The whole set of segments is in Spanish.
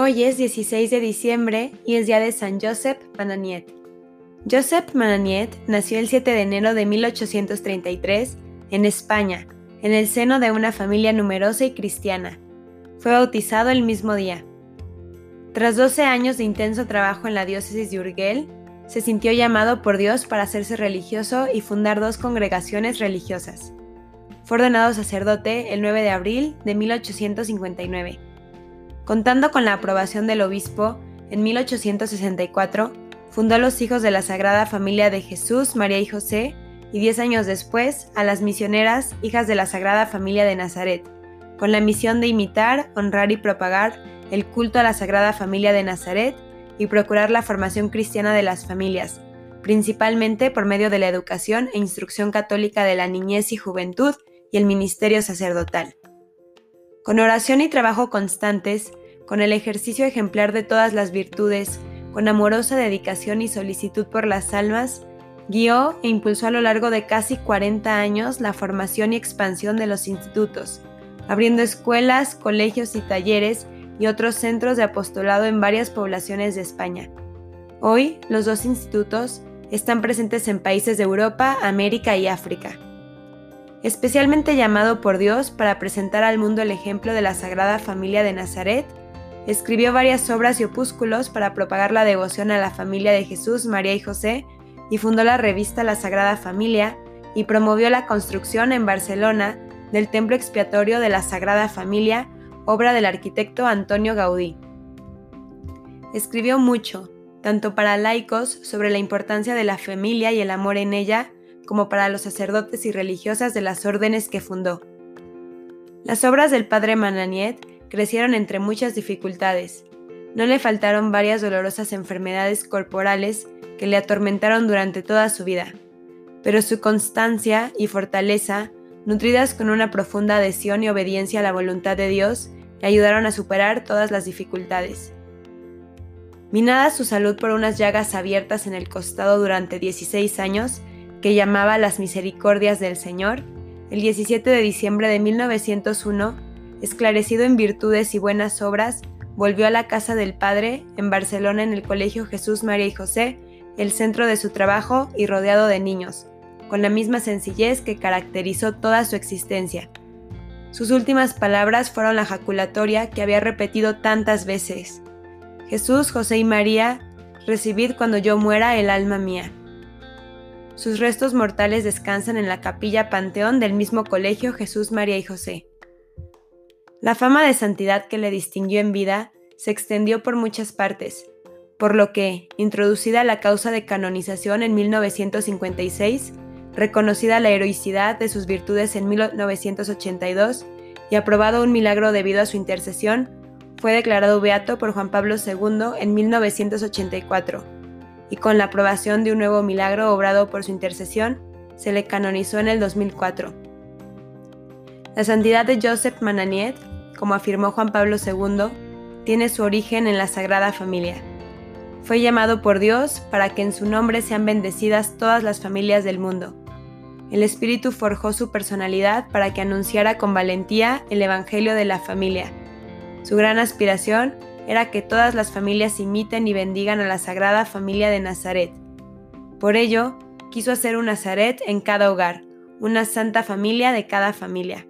Hoy es 16 de diciembre y es día de San Joseph Mananiet. Joseph Mananiet nació el 7 de enero de 1833 en España, en el seno de una familia numerosa y cristiana. Fue bautizado el mismo día. Tras 12 años de intenso trabajo en la diócesis de Urgel, se sintió llamado por Dios para hacerse religioso y fundar dos congregaciones religiosas. Fue ordenado sacerdote el 9 de abril de 1859. Contando con la aprobación del obispo, en 1864 fundó los Hijos de la Sagrada Familia de Jesús, María y José, y diez años después a las misioneras Hijas de la Sagrada Familia de Nazaret, con la misión de imitar, honrar y propagar el culto a la Sagrada Familia de Nazaret y procurar la formación cristiana de las familias, principalmente por medio de la educación e instrucción católica de la niñez y juventud y el ministerio sacerdotal. Con oración y trabajo constantes, con el ejercicio ejemplar de todas las virtudes, con amorosa dedicación y solicitud por las almas, guió e impulsó a lo largo de casi 40 años la formación y expansión de los institutos, abriendo escuelas, colegios y talleres y otros centros de apostolado en varias poblaciones de España. Hoy, los dos institutos están presentes en países de Europa, América y África. Especialmente llamado por Dios para presentar al mundo el ejemplo de la Sagrada Familia de Nazaret, escribió varias obras y opúsculos para propagar la devoción a la familia de Jesús, María y José, y fundó la revista La Sagrada Familia y promovió la construcción en Barcelona del Templo Expiatorio de la Sagrada Familia obra del arquitecto Antonio Gaudí. Escribió mucho, tanto para laicos sobre la importancia de la familia y el amor en ella, como para los sacerdotes y religiosas de las órdenes que fundó. Las obras del padre Mananiet crecieron entre muchas dificultades. No le faltaron varias dolorosas enfermedades corporales que le atormentaron durante toda su vida, pero su constancia y fortaleza, nutridas con una profunda adhesión y obediencia a la voluntad de Dios, le ayudaron a superar todas las dificultades. Minada su salud por unas llagas abiertas en el costado durante 16 años, que llamaba las misericordias del Señor, el 17 de diciembre de 1901, esclarecido en virtudes y buenas obras, volvió a la casa del Padre, en Barcelona en el Colegio Jesús María y José, el centro de su trabajo y rodeado de niños, con la misma sencillez que caracterizó toda su existencia. Sus últimas palabras fueron la jaculatoria que había repetido tantas veces. Jesús, José y María, recibid cuando yo muera el alma mía. Sus restos mortales descansan en la capilla Panteón del mismo colegio Jesús, María y José. La fama de santidad que le distinguió en vida se extendió por muchas partes, por lo que, introducida la causa de canonización en 1956, reconocida la heroicidad de sus virtudes en 1982 y aprobado un milagro debido a su intercesión, fue declarado beato por Juan Pablo II en 1984, y con la aprobación de un nuevo milagro obrado por su intercesión, se le canonizó en el 2004. La santidad de Joseph Mananiet, como afirmó Juan Pablo II, tiene su origen en la Sagrada Familia. Fue llamado por Dios para que en su nombre sean bendecidas todas las familias del mundo el Espíritu forjó su personalidad para que anunciara con valentía el Evangelio de la familia. Su gran aspiración era que todas las familias imiten y bendigan a la Sagrada Familia de Nazaret. Por ello, quiso hacer un Nazaret en cada hogar, una santa familia de cada familia.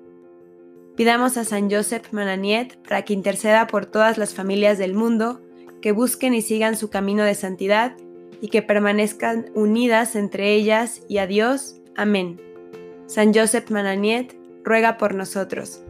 Pidamos a San Joseph Mananiet para que interceda por todas las familias del mundo, que busquen y sigan su camino de santidad y que permanezcan unidas entre ellas y a Dios Amén. San Joseph Mananiet, ruega por nosotros.